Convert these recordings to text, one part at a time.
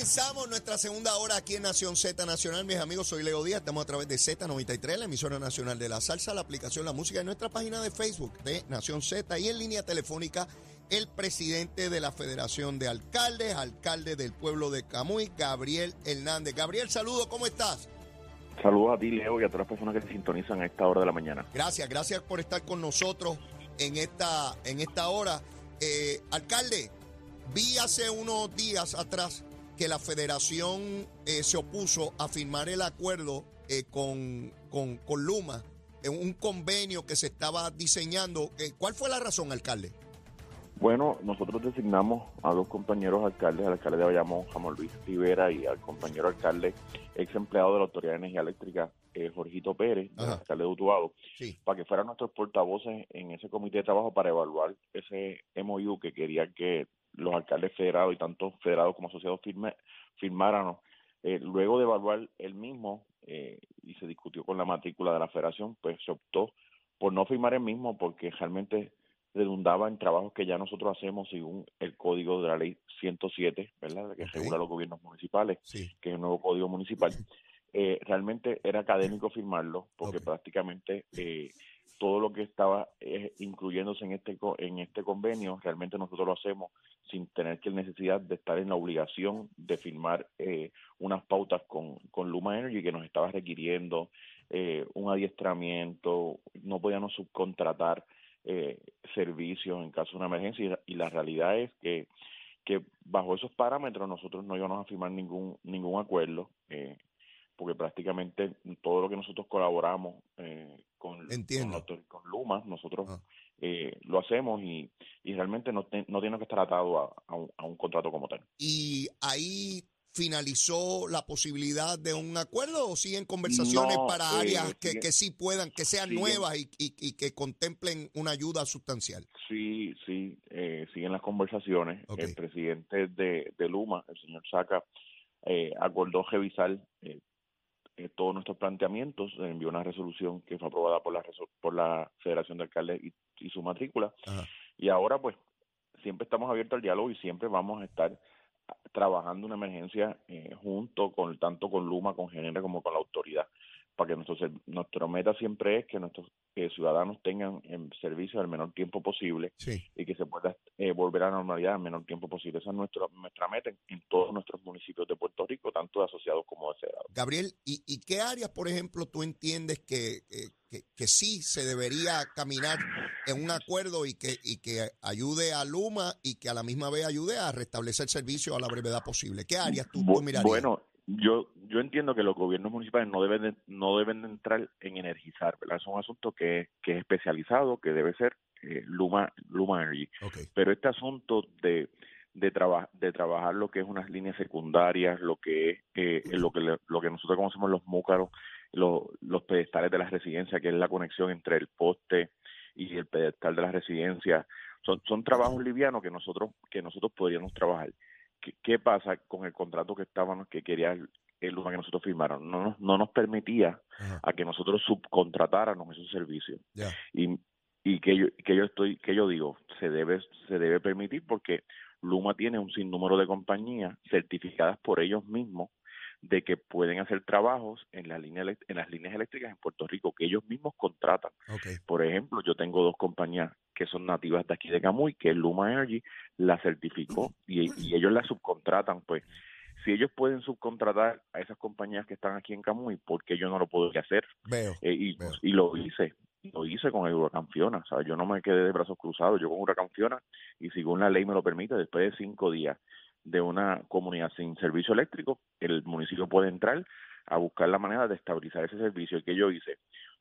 Comenzamos nuestra segunda hora aquí en Nación Z Nacional. Mis amigos, soy Leo Díaz. Estamos a través de Z93, la emisora nacional de la salsa, la aplicación La Música en nuestra página de Facebook de Nación Z y en línea telefónica el presidente de la Federación de Alcaldes, alcalde del pueblo de Camuy, Gabriel Hernández. Gabriel, saludo, ¿cómo estás? Saludos a ti, Leo, y a todas las personas que se sintonizan a esta hora de la mañana. Gracias, gracias por estar con nosotros en esta, en esta hora. Eh, alcalde, vi hace unos días atrás que la federación eh, se opuso a firmar el acuerdo eh, con, con, con Luma, en un convenio que se estaba diseñando. Eh, ¿Cuál fue la razón, alcalde? Bueno, nosotros designamos a dos compañeros alcaldes, al alcalde de Bayamón, Jamón Luis Rivera, y al compañero alcalde, ex empleado de la Autoridad de Energía Eléctrica, eh, Jorgito Pérez, Ajá. alcalde de Utuado, Sí. para que fueran nuestros portavoces en ese comité de trabajo para evaluar ese MOU que quería que los alcaldes federados y tanto federados como asociados firme, firmaran. Eh, luego de evaluar el mismo eh, y se discutió con la matrícula de la federación, pues se optó por no firmar el mismo porque realmente redundaba en trabajos que ya nosotros hacemos según el código de la ley 107, ¿verdad? Que regula los gobiernos municipales Sí. que es el nuevo código municipal. Eh, realmente era académico firmarlo porque Ok. prácticamente eh, todo lo que estaba eh, incluyéndose en este en este convenio realmente nosotros lo hacemos sin tener que necesidad de estar en la obligación de firmar eh, unas pautas con, con Luma Energy que nos estaba requiriendo eh, un adiestramiento, no podíamos subcontratar eh, servicios en caso de una emergencia y la- y la realidad es que que bajo esos parámetros nosotros no íbamos a firmar ningún ningún acuerdo eh, porque prácticamente todo lo que nosotros colaboramos eh, con, con, con Luma nosotros Ah. Eh, lo hacemos y, y realmente no, te- no tiene que estar atado a, a un, a un contrato como tal. ¿Y ahí finalizó la posibilidad de un acuerdo o siguen conversaciones No, para eh, áreas que, sigue- que sí puedan, que sean siguen- nuevas y, y- y que contemplen una ayuda sustancial? Sí, sí, eh, siguen las conversaciones. El presidente de, de Luma, el señor Saca, eh, acordó revisar eh, eh, todos nuestros planteamientos, envió una resolución que fue aprobada por la por la Federación de Alcaldes y, y su matrícula. Ajá. Y ahora, pues, siempre estamos abiertos al diálogo y siempre vamos a estar trabajando una emergencia eh, junto con tanto con Luma, con Genera como con la autoridad, para que nuestro nuestra meta siempre es que nuestros eh, ciudadanos tengan en servicio al menor tiempo posible Sí. y que se pueda eh, volver a la normalidad en menor tiempo posible. Esa es nuestra, nuestra meta en, en todos nuestros municipios de Puerto Rico, tanto de asociados como de. Gabriel, ¿y, y qué áreas, por ejemplo, tú entiendes que, que, que- que sí se debería caminar en un acuerdo y que, y que ayude a Luma y que a la misma vez ayude a restablecer servicio a la brevedad posible? ¿Qué áreas tú, tú mirarías? Bueno, yo yo entiendo que los gobiernos municipales no deben de, no deben de entrar en energizar, ¿verdad? Es un asunto que, que es especializado, que debe ser eh, Luma Luma Energy. Pero este asunto de de, traba- de trabajar lo que es unas líneas secundarias, lo que es eh, lo que lo que nosotros conocemos los múcaros, los, los pedestales de las residencias, que es la conexión entre el poste y el pedestal de las residencias, son, son trabajos livianos que nosotros que nosotros podríamos trabajar. ¿Qué, qué pasa con el contrato que estábamos que quería el, el Luma que nosotros firmaron? No nos, no nos permitía ajá, a que nosotros subcontratáramos esos servicios y, y que yo que yo estoy que yo digo se debe se debe permitir porque Luma tiene un sinnúmero de compañías certificadas por ellos mismos de que pueden hacer trabajos en las líneas elec- en las líneas eléctricas en Puerto Rico que ellos mismos contratan. Por ejemplo, yo tengo dos compañías que son nativas de aquí de Camuy, que Luma Energy la certificó y, y ellos la subcontratan, pues si ellos pueden subcontratar a esas compañías que están aquí en Camuy, ¿por qué yo no lo puedo hacer? Veo. Eh, y, veo. y lo hice, lo hice con el huracán Fiona, o sea, yo no me quedé de brazos cruzados, yo con huracán Fiona, y según la ley me lo permite, después de cinco días de una comunidad sin servicio eléctrico, el municipio puede entrar a buscar la manera de estabilizar ese servicio. ¿Y que yo hice?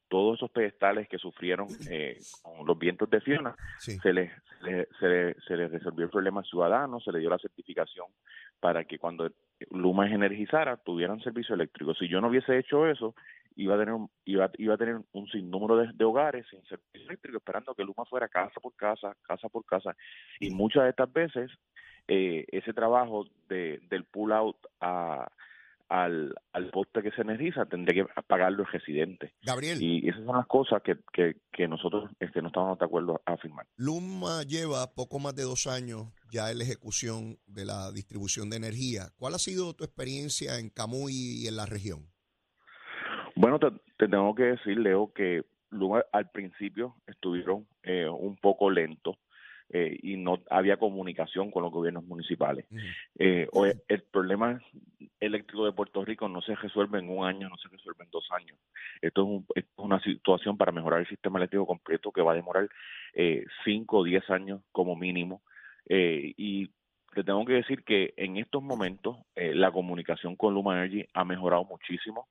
Todos esos pedestales que sufrieron eh, con los vientos de Fiona, Sí. se les, se, se les- se les resolvió el problema ciudadano, se le dio la certificación para que cuando Luma energizara tuvieran servicio eléctrico. Si yo no hubiese hecho eso, iba a tener un, iba, iba a tener un sinnúmero de, de hogares sin servicio eléctrico esperando que Luma fuera casa por casa, casa por casa. Y muchas de estas veces eh, ese trabajo de, del pull out a, al, al poste que se energiza tendría que pagarlo el residente. Gabriel, Y esas son las cosas que, que, que nosotros este, no estamos de acuerdo a firmar. Luma lleva poco más de dos años ya en la ejecución de la distribución de energía. ¿Cuál ha sido tu experiencia en Camuy y en la región? Bueno, te, te tengo que decir, Leo, que Luma al principio estuvieron eh, un poco lentos eh, y no había comunicación con los gobiernos municipales. Eh, hoy el problema eléctrico de Puerto Rico no se resuelve en un año, no se resuelve en dos años. Esto es, un- esto es una situación para mejorar el sistema eléctrico completo que va a demorar eh, cinco o diez años como mínimo. Eh, y te tengo que decir que en estos momentos eh, la comunicación con Luma Energy ha mejorado muchísimo.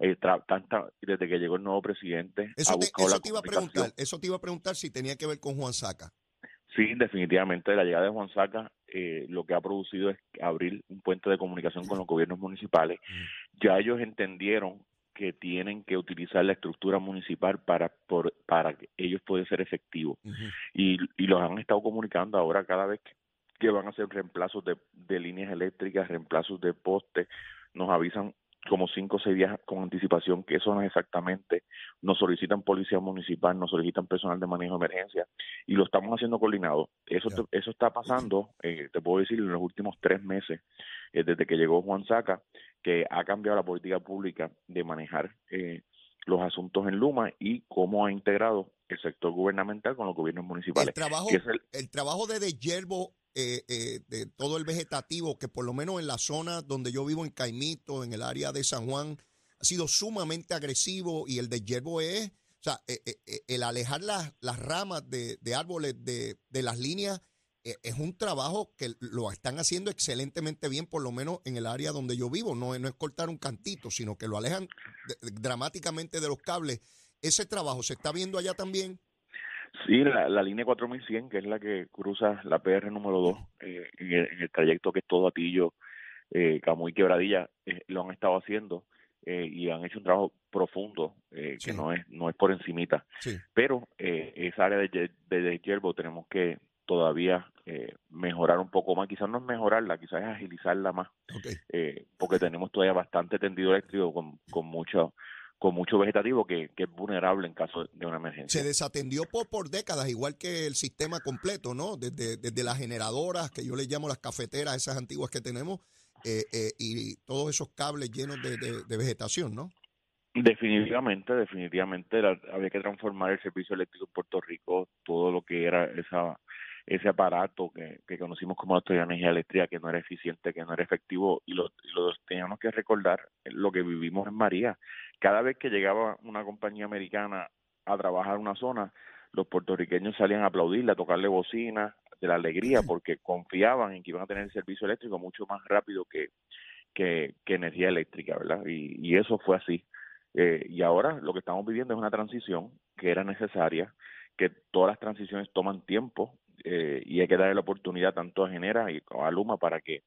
Eh, tra- tanta, desde que llegó el nuevo presidente, Eso, ha te, buscado eso la te iba a preguntar, eso te iba a preguntar si tenía que ver con Juan Saca. Sí, definitivamente la llegada de Juan Saca eh, lo que ha producido es abrir un puente de comunicación con los gobiernos municipales. Ya ellos entendieron que tienen que utilizar la estructura municipal para por- para que ellos puedan ser efectivos. Y los han estado comunicando ahora cada vez que, que van a hacer reemplazos de, de líneas eléctricas, reemplazos de postes, nos avisan como cinco o seis días con anticipación que eso no es exactamente, nos solicitan policía municipal, nos solicitan personal de manejo de emergencia y lo estamos haciendo coordinado. Eso, te- eso está pasando, eh, te puedo decir, en los últimos tres meses, eh, desde que llegó Juan Saca, que ha cambiado la política pública de manejar eh, los asuntos en Luma y cómo ha integrado el sector gubernamental con los gobiernos municipales. El trabajo, el- el trabajo de deshiervo eh, eh, de todo el vegetativo, que por lo menos en la zona donde yo vivo, en Caimito, en el área de San Juan, ha sido sumamente agresivo y el deshiervo es, o sea, eh, eh, eh, el alejar las, las ramas de, de árboles de, de las líneas es un trabajo que lo están haciendo excelentemente bien, por lo menos en el área donde yo vivo. No, no es cortar un cantito, sino que lo alejan de- dramáticamente de los cables. Ese trabajo se está viendo allá también. Sí, la, la línea 4100, que es la que cruza la PR número 2, eh, en, el, en el trayecto que es todo Atillo, eh, Camuy, Quebradilla, eh, lo han estado haciendo eh, y han hecho un trabajo profundo, eh, que no es no es por encimita. Sí. Pero eh, esa área de, de deshiervo tenemos que todavía eh, mejorar un poco más, quizás no es mejorarla, quizás es agilizarla más, Ok. eh, porque tenemos todavía bastante tendido eléctrico con, con mucho con mucho vegetativo que, que es vulnerable en caso de una emergencia. se desatendió por, por décadas, igual que el sistema completo, ¿no? Desde, desde las generadoras, que yo les llamo las cafeteras, esas antiguas que tenemos, eh, eh, y todos esos cables llenos de, de- de vegetación, ¿no? Definitivamente, definitivamente la- había que transformar el servicio eléctrico en Puerto Rico, todo lo que era esa ese aparato que, que conocimos como Autoridad de Energía Eléctrica, que no era eficiente, que no era efectivo, y lo, y lo teníamos que recordar lo que vivimos en María. Cada vez que llegaba una compañía americana a trabajar en una zona, los puertorriqueños salían a aplaudirle, a tocarle bocina de la alegría, porque confiaban en que iban a tener el servicio eléctrico mucho más rápido que, que, que energía eléctrica, ¿verdad? Y, y eso fue así. Eh, y ahora lo que estamos viviendo es una transición que era necesaria, que todas las transiciones toman tiempo eh, y hay que darle la oportunidad tanto a Genera y a Luma para que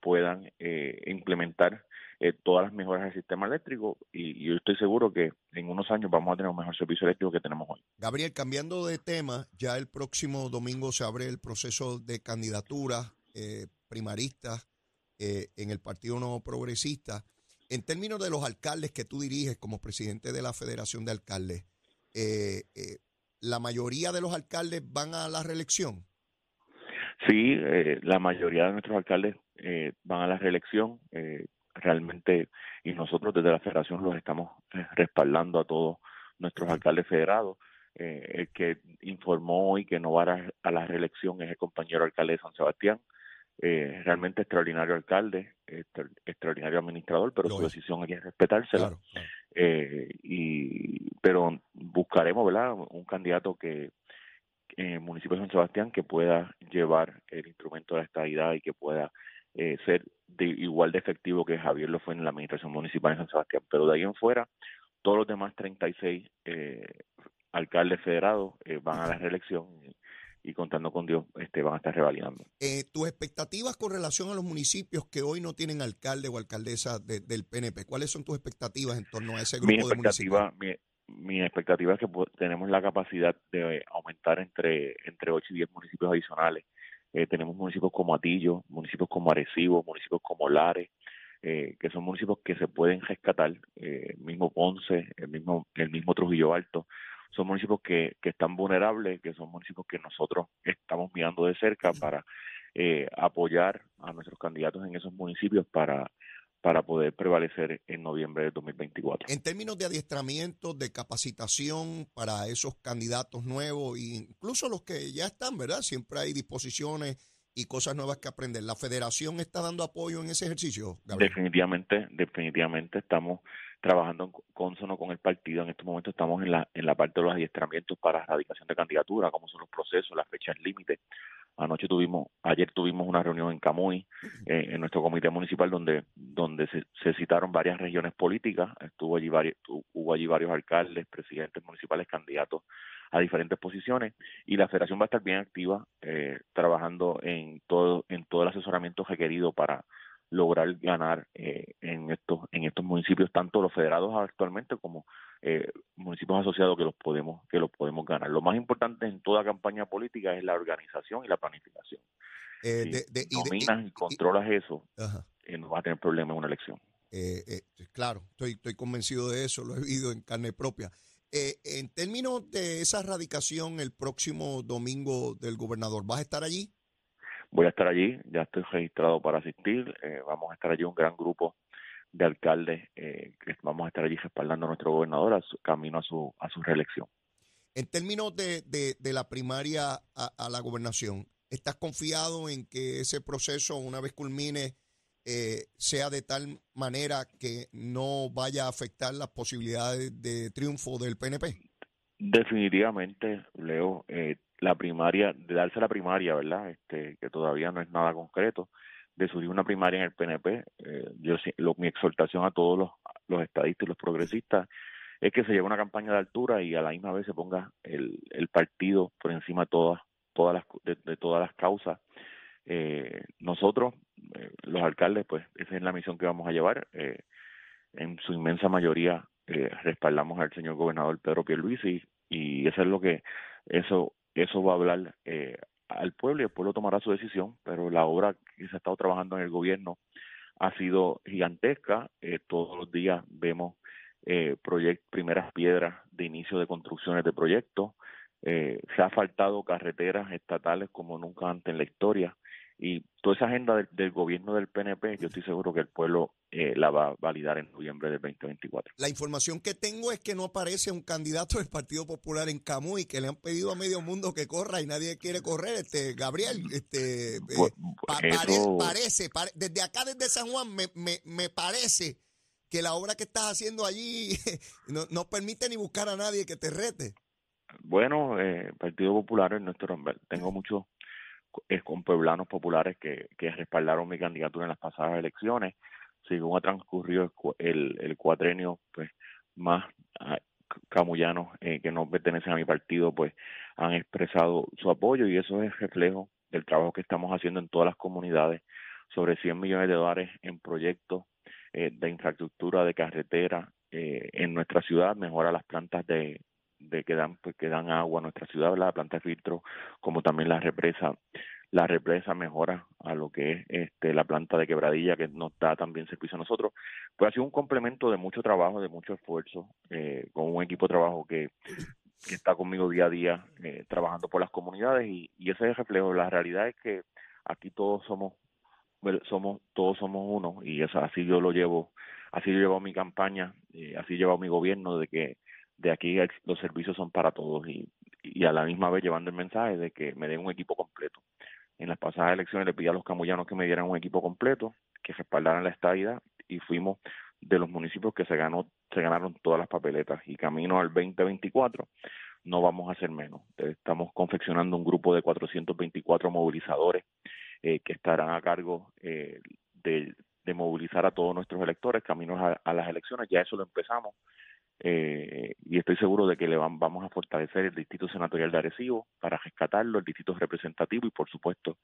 puedan eh, implementar eh, todas las mejoras del sistema eléctrico y, y yo estoy seguro que en unos años vamos a tener un mejor servicio eléctrico que tenemos hoy. Gabriel, cambiando de tema, ya el próximo domingo se abre el proceso de candidaturas eh, primaristas eh, en el Partido No Progresista. En términos de los alcaldes que tú diriges como presidente de la Federación de Alcaldes, eh, ¿la mayoría de los alcaldes van a la reelección? Sí, eh, la mayoría de nuestros alcaldes eh, van a la reelección. eh, realmente, y nosotros desde la federación los estamos eh, respaldando a todos nuestros alcaldes federados. Eh, el que informó hoy que no va a, a la reelección es el compañero alcalde de San Sebastián. eh, realmente extraordinario alcalde, extraordinario administrador, pero su decisión hay que respetársela. Eh, y, pero buscaremos, ¿verdad? Un candidato que en el municipio de San Sebastián que pueda llevar el instrumento de la estabilidad y que pueda eh, ser de, igual de efectivo que Javier lo fue en la administración municipal de San Sebastián. Pero de ahí en fuera, todos los demás 36 eh, alcaldes federados eh, van a la reelección y, contando con Dios este, van a estar revalidando. Eh, ¿Tus expectativas con relación a los municipios que hoy no tienen alcalde o alcaldesa del PNP? ¿Cuáles son tus expectativas en torno a ese grupo de municipios? Mi, mi expectativa es que tenemos la capacidad de aumentar entre, entre 8 y 10 municipios adicionales. Eh, tenemos municipios como Atillo, municipios como Arecibo, municipios como Lares, eh, que son municipios que se pueden rescatar, eh, el mismo Ponce, el mismo, el mismo Trujillo Alto, son municipios que, que están vulnerables, que son municipios que nosotros estamos mirando de cerca para eh, apoyar a nuestros candidatos en esos municipios para para poder prevalecer en noviembre de 2024. En términos de adiestramiento, de capacitación para esos candidatos nuevos, incluso los que ya están, ¿verdad? Siempre hay disposiciones y cosas nuevas que aprender. ¿La federación está dando apoyo en ese ejercicio? Definitivamente, definitivamente estamos trabajando en consono con el partido. En estos momentos estamos en la, en la parte de los adiestramientos para erradicación de candidatura, cómo son los procesos, las fechas límite. Anoche tuvimos, ayer tuvimos una reunión en Camuy, eh, en nuestro comité municipal, donde, donde se, se, citaron varias regiones políticas. Estuvo allí varios, hubo allí varios alcaldes, presidentes municipales, candidatos a diferentes posiciones y la federación va a estar bien activa eh, trabajando en todo en todo el asesoramiento requerido para lograr ganar eh, en estos en estos municipios tanto los federados actualmente como eh, municipios asociados que los podemos que los podemos ganar lo más importante en toda campaña política es la organización y la planificación si dominas y, controlas eso no vas a tener problema en una elección claro estoy estoy convencido de eso lo he vivido en carne propia eh, en términos de esa radicación el próximo domingo del gobernador, ¿vas a estar allí? Voy a estar allí, ya estoy registrado para asistir. Eh, vamos a estar allí un gran grupo de alcaldes eh, que vamos a estar allí respaldando a nuestro gobernador a su, camino a su, a su reelección. En términos de, de, la primaria a, a, la gobernación, ¿estás confiado en que ese proceso, una vez culmine, eh, sea de tal manera que no vaya a afectar las posibilidades de triunfo del PNP? Definitivamente, Leo, eh, la primaria, de darse la primaria, ¿verdad? Este, que todavía no es nada concreto, de subir una primaria en el PNP, eh, yo mi exhortación a todos los, los estadistas y los progresistas es que se lleve una campaña de altura y a la misma vez se ponga el, el partido por encima de todas, todas las, de todas las causas eh, nosotros, eh, los alcaldes, pues esa es la misión que vamos a llevar. Eh, en su inmensa mayoría eh, respaldamos al señor gobernador Pedro Pierluisi y eso es lo que eso eso va a hablar al pueblo y el pueblo tomará su decisión, pero la obra que se ha estado trabajando en el gobierno ha sido gigantesca. Eh, todos los días vemos eh, primeras piedras de inicio de construcciones de proyectos. Eh, se ha faltado carreteras estatales como nunca antes en la historia y toda esa agenda del, gobierno del PNP, yo estoy seguro que el pueblo eh, la va a validar en noviembre del 2024. La información que tengo es que no aparece un candidato del Partido Popular en Camuy, que le han pedido a medio mundo que corra y nadie quiere correr. Este Gabriel, este eh, parece, desde acá, desde San Juan, me, me, me parece que la obra que estás haciendo allí no, no permite ni buscar a nadie que te rete. Bueno, eh, Partido Popular en nuestro tengo mucho es con pueblanos populares que, que respaldaron mi candidatura en las pasadas elecciones. Según ha transcurrido el, el cuatrenio, pues más ah, camullanos eh, que no pertenecen a mi partido, pues han expresado su apoyo y eso es reflejo del trabajo que estamos haciendo en todas las comunidades, sobre 100 millones de dólares en proyectos eh, de infraestructura de carretera eh, en nuestra ciudad, mejora las plantas de, de que dan pues que dan agua a nuestra ciudad, la planta de filtro, como también la represa, la represa mejora a lo que es este la planta de quebradilla que nos da también servicio a nosotros. Pues ha sido un complemento de mucho trabajo, de mucho esfuerzo, eh, con un equipo de trabajo que, está conmigo día a día eh, trabajando por las comunidades y, y ese es el reflejo. La realidad es que aquí todos somos somos todos somos uno y eso así yo lo llevo así yo llevo mi campaña eh, así llevo mi gobierno de que de aquí los servicios son para todos y, y a la misma vez llevando el mensaje de que me den un equipo completo En las pasadas elecciones le pedí a los camullanos que me dieran un equipo completo, que respaldaran la estadía y fuimos de los municipios que se ganó se ganaron todas las papeletas y camino al 2024 no vamos a hacer menos. Estamos confeccionando un grupo de 424 movilizadores eh, que estarán a cargo eh, de, movilizar a todos nuestros electores caminos a, las elecciones. Ya eso lo empezamos eh, y estoy seguro de que le vamos a fortalecer el distrito senatorial de Arecibo para rescatarlo, el distrito representativo y por supuesto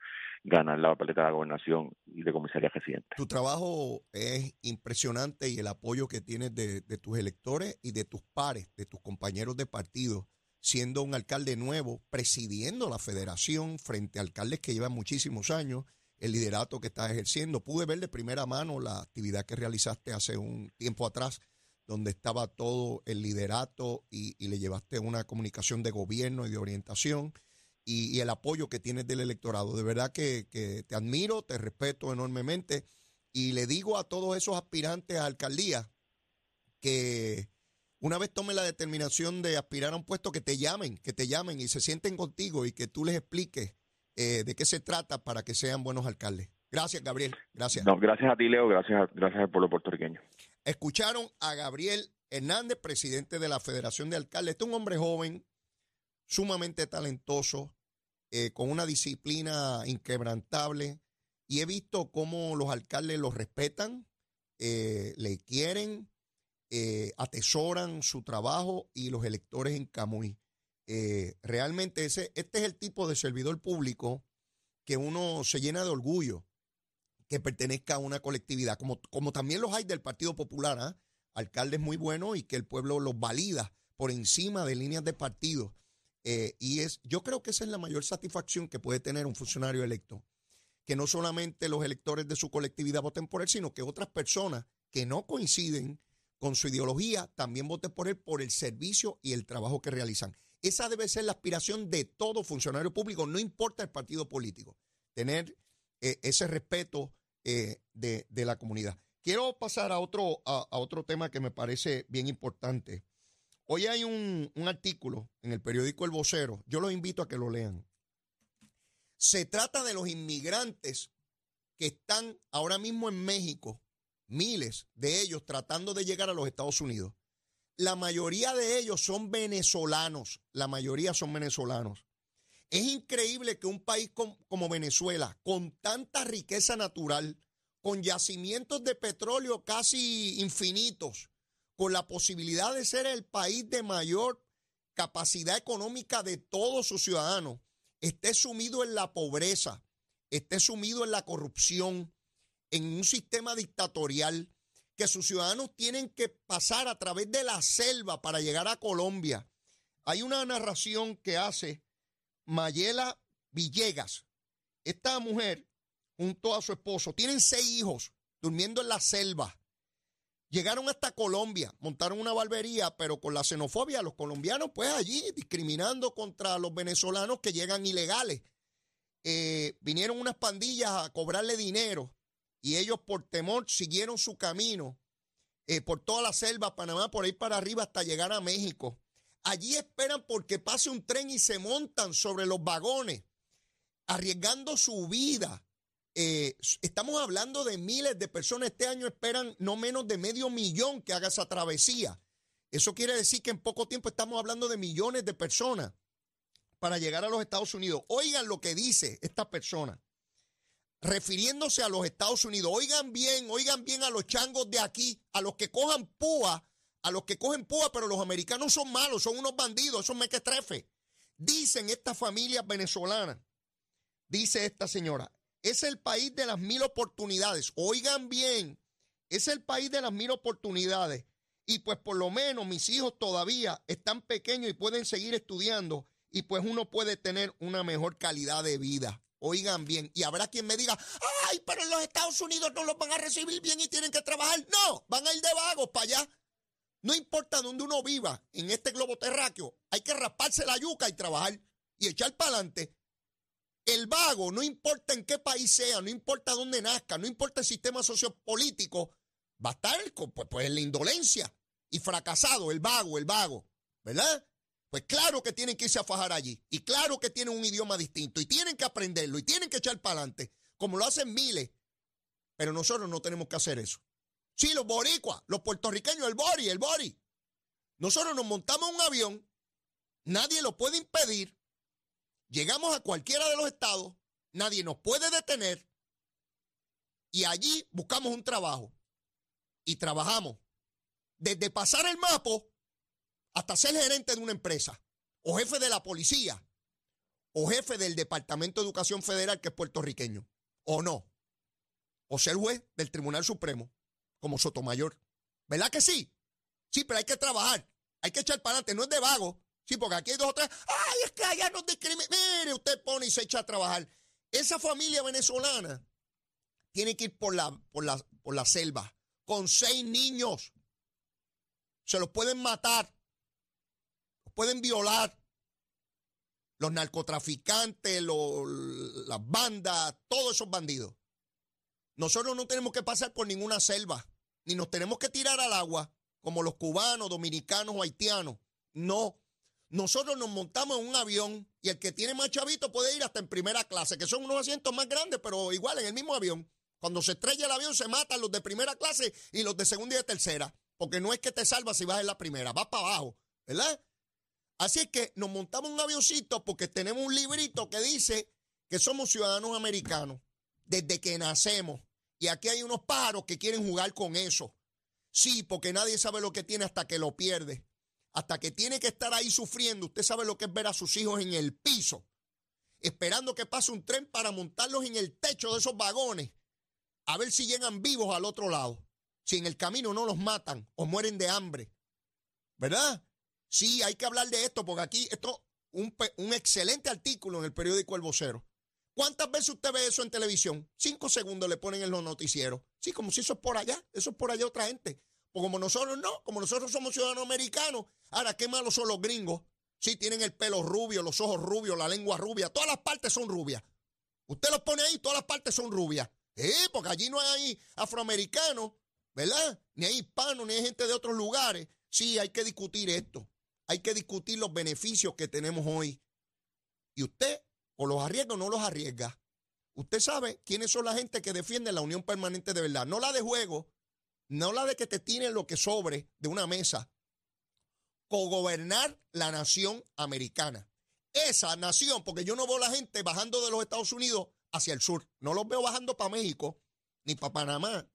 ganar la papeleta de la gobernación y de comisaría residente. Tu trabajo es impresionante y el apoyo que tienes de, de tus electores y de tus pares, de tus compañeros de partido siendo un alcalde nuevo, presidiendo la federación frente a alcaldes que llevan muchísimos años, el liderato que estás ejerciendo. Pude ver de primera mano la actividad que realizaste hace un tiempo atrás, donde estaba todo el liderato y, le llevaste una comunicación de gobierno y de orientación y, el apoyo que tienes del electorado. De verdad que, te admiro, te respeto enormemente y le digo a todos esos aspirantes a alcaldía que una vez tome la determinación de aspirar a un puesto, que te llamen, que te llamen y se sienten contigo y que tú les expliques eh, de qué se trata para que sean buenos alcaldes. Gracias, Gabriel. Gracias. No, gracias a ti, Leo. Gracias, gracias al pueblo puertorriqueño. Escucharon a Gabriel Hernández, presidente de la Federación de Alcaldes. Este es un hombre joven, sumamente talentoso, eh, con una disciplina inquebrantable. Y he visto cómo los alcaldes lo respetan, eh, le quieren, eh, atesoran su trabajo y los electores en Camuy. Realmente ese, este es el tipo de servidor público que uno se llena de orgullo que pertenezca a una colectividad, como, como también los hay del Partido Popular, ¿ah? alcaldes muy buenos y que el pueblo los valida por encima de líneas de partido. Eh, y es, yo creo que esa es la mayor satisfacción que puede tener un funcionario electo, que no solamente los electores de su colectividad voten por él, sino que otras personas que no coinciden con su ideología, también vote por él por el servicio y el trabajo que realizan. Esa debe ser la aspiración de todo funcionario público, no importa el partido político, tener eh, ese respeto eh, de, la comunidad. Quiero pasar a otro, a, otro tema que me parece bien importante. Hoy hay un, un artículo en el periódico El Vocero, yo los invito a que lo lean. Se trata de los inmigrantes que están ahora mismo en México miles de ellos tratando de llegar a los Estados Unidos. La mayoría de ellos son venezolanos, la mayoría son venezolanos. Es increíble que un país como Venezuela, con tanta riqueza natural, con yacimientos de petróleo casi infinitos, con la posibilidad de ser el país de mayor capacidad económica de todos sus ciudadanos, esté sumido en la pobreza, esté sumido en la corrupción, en un sistema dictatorial que sus ciudadanos tienen que pasar a través de la selva para llegar a Colombia. Hay una narración que hace Mayela Villegas. Esta mujer, junto a su esposo, tienen seis hijos durmiendo en la selva. Llegaron hasta Colombia, montaron una barbería, pero con la xenofobia, los colombianos, pues allí discriminando contra los venezolanos que llegan ilegales. Eh, vinieron unas pandillas a cobrarle dinero y ellos por temor siguieron su camino eh, por toda la selva, Panamá, por ahí para arriba hasta llegar a México. Allí esperan porque pase un tren y se montan sobre los vagones, arriesgando su vida. Eh, estamos hablando de miles de personas. Este año esperan no menos de medio millón que haga esa travesía. Eso quiere decir que en poco tiempo estamos hablando de millones de personas para llegar a los Estados Unidos. Oigan lo que dice esta persona refiriéndose a los Estados Unidos. Oigan bien, oigan bien a los changos de aquí, a los que cojan púa, a los que cogen púa, pero los americanos son malos, son unos bandidos, son mequetrefes. Dicen estas familias venezolanas, dice esta señora, es el país de las mil oportunidades. Oigan bien, es el país de las mil oportunidades. Y pues por lo menos mis hijos todavía están pequeños y pueden seguir estudiando y pues uno puede tener una mejor calidad de vida. Oigan bien, y habrá quien me diga, ay, pero en los Estados Unidos no los van a recibir bien y tienen que trabajar. No, van a ir de vagos para allá. No importa dónde uno viva en este globo terráqueo, hay que rasparse la yuca y trabajar y echar para adelante. El vago, no importa en qué país sea, no importa dónde nazca, no importa el sistema sociopolítico, va a estar pues, pues en la indolencia y fracasado, el vago, el vago, ¿verdad? Pues claro que tienen que irse a fajar allí. Y claro que tienen un idioma distinto. Y tienen que aprenderlo. Y tienen que echar para adelante. Como lo hacen miles. Pero nosotros no tenemos que hacer eso. Sí, los boricuas, los puertorriqueños, el bori, el bori. Nosotros nos montamos un avión. Nadie lo puede impedir. Llegamos a cualquiera de los estados. Nadie nos puede detener. Y allí buscamos un trabajo. Y trabajamos. Desde pasar el mapo hasta ser gerente de una empresa, o jefe de la policía, o jefe del Departamento de Educación Federal que es puertorriqueño, o no, o ser juez del Tribunal Supremo, como Sotomayor. ¿Verdad que sí? Sí, pero hay que trabajar, hay que echar para adelante, no es de vago. Sí, porque aquí hay dos o tres, ay, es que allá no discriminan. Mire, usted pone y se echa a trabajar. Esa familia venezolana tiene que ir por la, por la, por la selva con seis niños. Se los pueden matar pueden violar. Los narcotraficantes, las bandas, todos esos bandidos. Nosotros no tenemos que pasar por ninguna selva, ni nos tenemos que tirar al agua como los cubanos, dominicanos o haitianos. No. Nosotros nos montamos en un avión y el que tiene más chavito puede ir hasta en primera clase, que son unos asientos más grandes, pero igual en el mismo avión. Cuando se estrella el avión se matan los de primera clase y los de segunda y de tercera, porque no es que te salvas si vas en la primera, vas para abajo, ¿verdad? Así es que nos montamos un avioncito porque tenemos un librito que dice que somos ciudadanos americanos desde que nacemos. Y aquí hay unos pájaros que quieren jugar con eso. Sí, porque nadie sabe lo que tiene hasta que lo pierde. Hasta que tiene que estar ahí sufriendo. Usted sabe lo que es ver a sus hijos en el piso, esperando que pase un tren para montarlos en el techo de esos vagones, a ver si llegan vivos al otro lado. Si en el camino no los matan o mueren de hambre. ¿Verdad? Sí, hay que hablar de esto porque aquí esto un, un excelente artículo en el periódico El Vocero. ¿Cuántas veces usted ve eso en televisión? Cinco segundos le ponen en los noticieros. Sí, como si eso es por allá, eso es por allá otra gente. Pues como nosotros no, como nosotros somos ciudadanos americanos, ahora qué malos son los gringos. Sí, tienen el pelo rubio, los ojos rubios, la lengua rubia, todas las partes son rubias. Usted los pone ahí, todas las partes son rubias. Eh, porque allí no hay afroamericanos, ¿verdad? Ni hay hispanos, ni hay gente de otros lugares. Sí, hay que discutir esto. Hay que discutir los beneficios que tenemos hoy. Y usted o los arriesga o no los arriesga. Usted sabe quiénes son la gente que defiende la unión permanente de verdad. No la de juego, no la de que te tienen lo que sobre de una mesa. Cogobernar la nación americana. Esa nación, porque yo no veo la gente bajando de los Estados Unidos hacia el sur. No los veo bajando para México, ni para Panamá,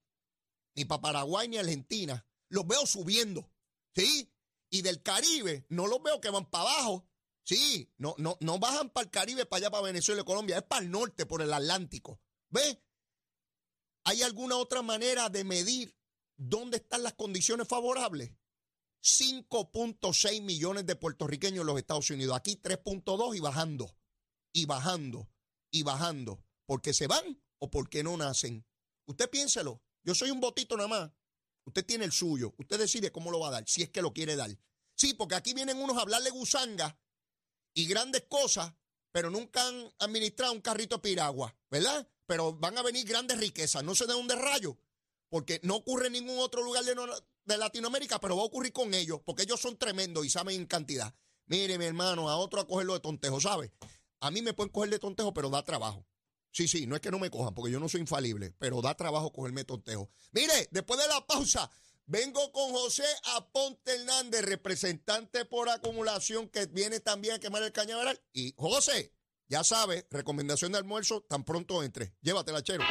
ni para Paraguay, ni Argentina. Los veo subiendo. ¿Sí? y del Caribe, no los veo que van para abajo. Sí, no, no, no bajan para el Caribe, para allá, para Venezuela Colombia, es para el norte, por el Atlántico. ¿Ve? ¿Hay alguna otra manera de medir dónde están las condiciones favorables? 5.6 millones de puertorriqueños en los Estados Unidos. Aquí 3.2 y bajando, y bajando, y bajando. ¿Porque se van o porque no nacen? Usted piénselo. Yo soy un botito nada más. Usted tiene el suyo. Usted decide cómo lo va a dar, si es que lo quiere dar. Sí, porque aquí vienen unos a hablarle gusanga y grandes cosas, pero nunca han administrado un carrito de piragua, ¿verdad? Pero van a venir grandes riquezas. No sé de dónde rayo, porque no ocurre en ningún otro lugar de, de Latinoamérica, pero va a ocurrir con ellos, porque ellos son tremendos y saben en cantidad. Mire, mi hermano, a otro a cogerlo de tontejo, ¿sabe? A mí me pueden coger de tontejo, pero da trabajo. Sí, sí, no es que no me cojan, porque yo no soy infalible, pero da trabajo cogerme tontejo. Mire, después de la pausa, vengo con José Aponte Hernández, representante por acumulación, que viene también a quemar el cañaveral. Y José, ya sabe, recomendación de almuerzo, tan pronto entre. Llévatela, chero.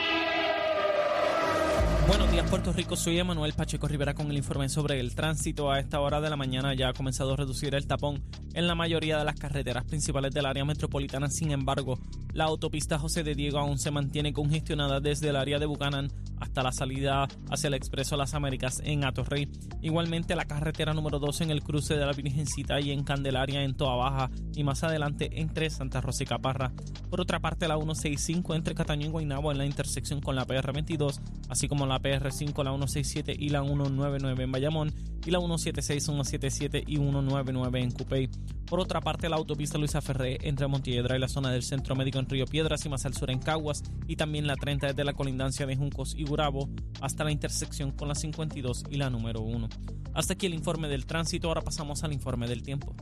Buenos días Puerto Rico, soy Emanuel Pacheco Rivera con el informe sobre el tránsito. A esta hora de la mañana ya ha comenzado a reducir el tapón en la mayoría de las carreteras principales del área metropolitana. Sin embargo, la autopista José de Diego aún se mantiene congestionada desde el área de Buchanan hasta la salida hacia el Expreso Las Américas en Atorrey. Igualmente la carretera número 2 en el cruce de la Virgencita y en Candelaria en Toa Baja y más adelante entre Santa Rosa y Caparra. Por otra parte la 165 entre Cataño y Guaynabo en la intersección con la PR22, así como la PR5, la 167 y la 199 en Bayamón y la 176, 177 y 199 en Cupey. Por otra parte, la autopista Luisa Ferré entre Montiedra y la zona del Centro Médico en Río Piedras y más al sur en Caguas y también la 30 desde la colindancia de Juncos y Gurabo hasta la intersección con la 52 y la número 1. Hasta aquí el informe del tránsito, ahora pasamos al informe del tiempo.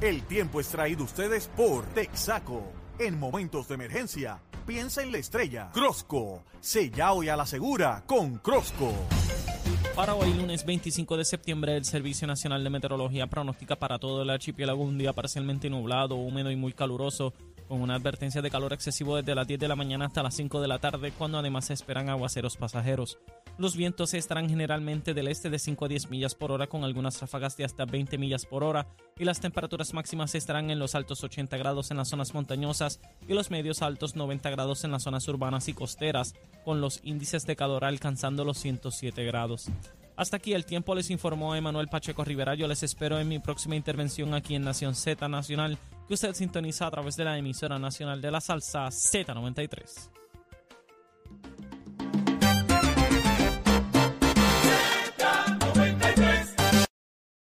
El tiempo es traído ustedes por Texaco. En momentos de emergencia, piensa en la estrella. Crosco, sella hoy a la segura con Crosco. Para hoy, lunes 25 de septiembre, el Servicio Nacional de Meteorología pronostica para todo el archipiélago un día parcialmente nublado, húmedo y muy caluroso, con una advertencia de calor excesivo desde las 10 de la mañana hasta las 5 de la tarde, cuando además se esperan aguaceros pasajeros. Los vientos estarán generalmente del este de 5 a 10 millas por hora, con algunas ráfagas de hasta 20 millas por hora, y las temperaturas máximas estarán en los altos 80 grados en las zonas montañosas y los medios altos 90 grados en las zonas urbanas y costeras, con los índices de calor alcanzando los 107 grados. Hasta aquí el tiempo les informó Emanuel Pacheco Rivera. Yo les espero en mi próxima intervención aquí en Nación Z Nacional, que usted sintoniza a través de la emisora nacional de la salsa Z93.